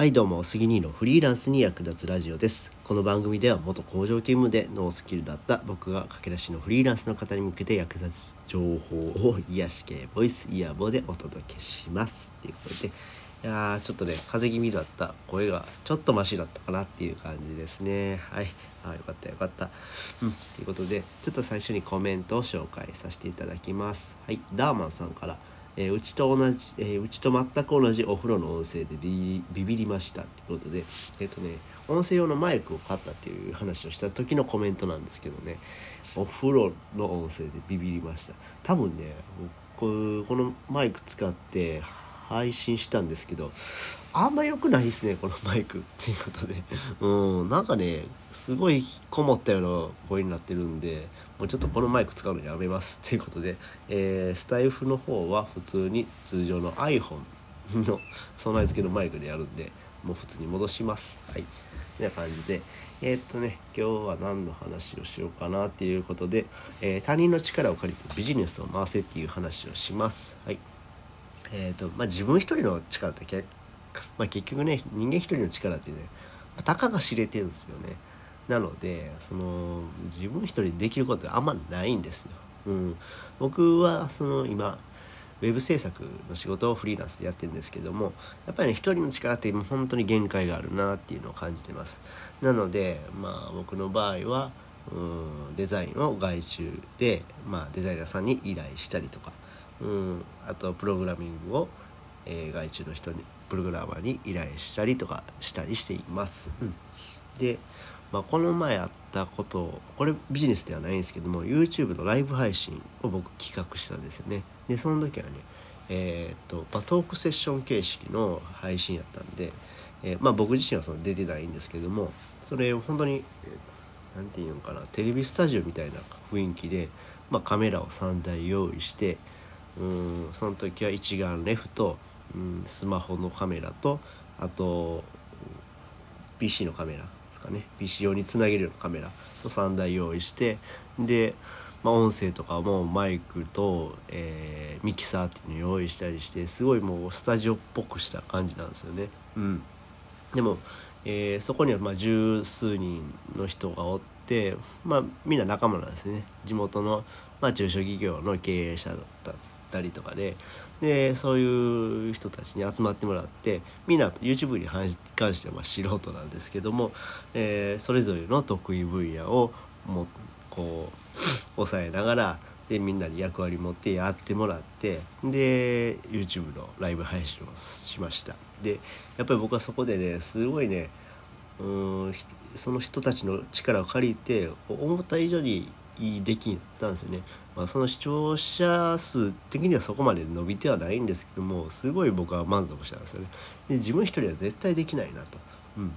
はいどうも杉兄のフリーランスに役立つラジオです。この番組では元工場勤務でノースキルだった僕が駆け出しのフリーランスの方に向けて役立つ情報を癒し系ボイスイヤボでお届けしますっていうことでいやーちょっとね風邪気味だった声がちょっとマシだったかなっていう感じですね。はいあよかったよかった。うんということでちょっと最初にコメントを紹介させていただきます。はいダーマンさんから「えー、うちと同じ、えー、うちと全く同じお風呂の音声でビビりましたってことでえっ、ー、とね音声用のマイクを買ったっていう話をした時のコメントなんですけどねお風呂の音声でビビりました。多分ねこのマイク使って配信したんですけどあんま良くないですねこのマイクっていうことで。うんなんかねすごいこもったような声になってるんでもうちょっとこのマイク使うのやめますっていうことで、えー、スタイフの方は普通に通常の iPhone の 備え付けのマイクでやるんでもう普通に戻します。はい。てな感じで。えー、っとね今日は何の話をしようかなっていうことで、えー、他人の力を借りてビジネスを回せっていう話をします。はい。えーとまあ、自分一人の力ってけ、まあ、結局ね人間一人の力ってね、まあ、たかが知れてるんですよね。なのでその自分一人でできることはあんまないんですよ。うん、僕はその今ウェブ制作の仕事をフリーランスでやってるんですけどもやっぱりね一人の力ってもう本当に限界があるなっていうのを感じてますなのでまあ僕の場合はうんデザインを外注で、まあ、デザイナーさんに依頼したりとかうん、あとプログラミングを、えー、外注の人にプログラマーに依頼したりとかしたりしています。うん、で、まあ、この前あったことこれビジネスではないんですけども YouTube のライブ配信を僕企画したんですよね。でその時はねえー、っと、まあ、トークセッション形式の配信やったんで、えー、まあ、僕自身はその出てないんですけどもそれを本当に何て言うのかなテレビスタジオみたいな雰囲気で、まあ、カメラを3台用意してうんその時は一眼レフと、うん、スマホのカメラとあと PC のカメラですかね。PC 用につなげるようなカメラの3台用意してで、まあ、音声とかもマイクと、えー、ミキサーっていうのを用意したりしてすごいもうスタジオっぽくした感じなんですよね。うん、でも、えー、そこにはまあ十数人の人がおって、まあ、みんな仲間なんですね。地元の、まあ、中小企業の経営者だったったりとかででそういう人たちに集まってもらってみんな YouTube に関しては素人なんですけども、えー、それぞれの得意分野をもこう抑えながらでみんなに役割持ってやってもらってで YouTube のライブ配信をしました。でやっぱり僕はそこでねすごいねうんその人たちの力を借りて思った以上に出来になったんですよね。まあ、その視聴者数的にはそこまで伸びてはないんですけどもすごい僕は満足したんですよね。で自分一人は絶対できないなと。うん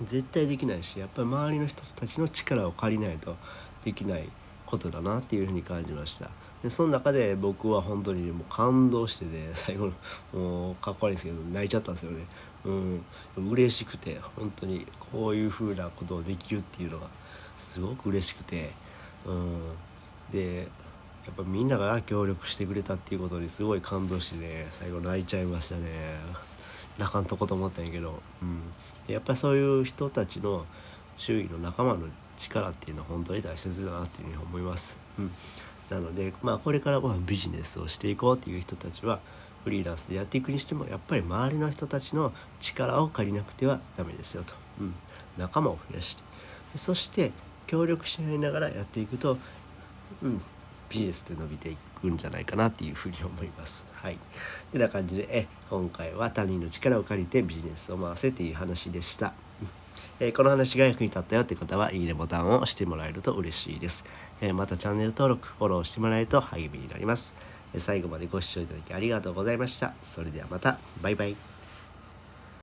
絶対できないしやっぱり周りの人たちの力を借りないとできないことだなっていうふうに感じましたでその中で僕は本当に、もう感動してね 最後のもうかっこ悪いんですけど泣いちゃったんですよねうん嬉しくて本当にこういうふうなことをできるっていうのがすごく嬉しくてうん。でやっぱみんなが協力してくれたっていうことにすごい感動してね最後泣いちゃいましたね。泣かんとこと思ったんやけど、うん、でやっぱそういう人たちの周囲の仲間の力っていうのは本当に大切だなっていうふうに思います、うん、なのでまあこれからまあビジネスをしていこうっていう人たちはフリーランスでやっていくにしてもやっぱり周りの人たちの力を借りなくてはダメですよと、うん、仲間を増やして。そして協力し合いながらやっていくと、うん、ビジネスって伸びていくんじゃないかなっていうふうに思います。はい。てな感じでえ今回は他人の力を借りてビジネスを回せっていう話でした。えこの話が役に立ったよって方はいいねボタンを押してもらえると嬉しいです。えまたチャンネル登録、フォローしてもらえると励みになります。え最後までご視聴いただきありがとうございました。それではまた。バイバイ。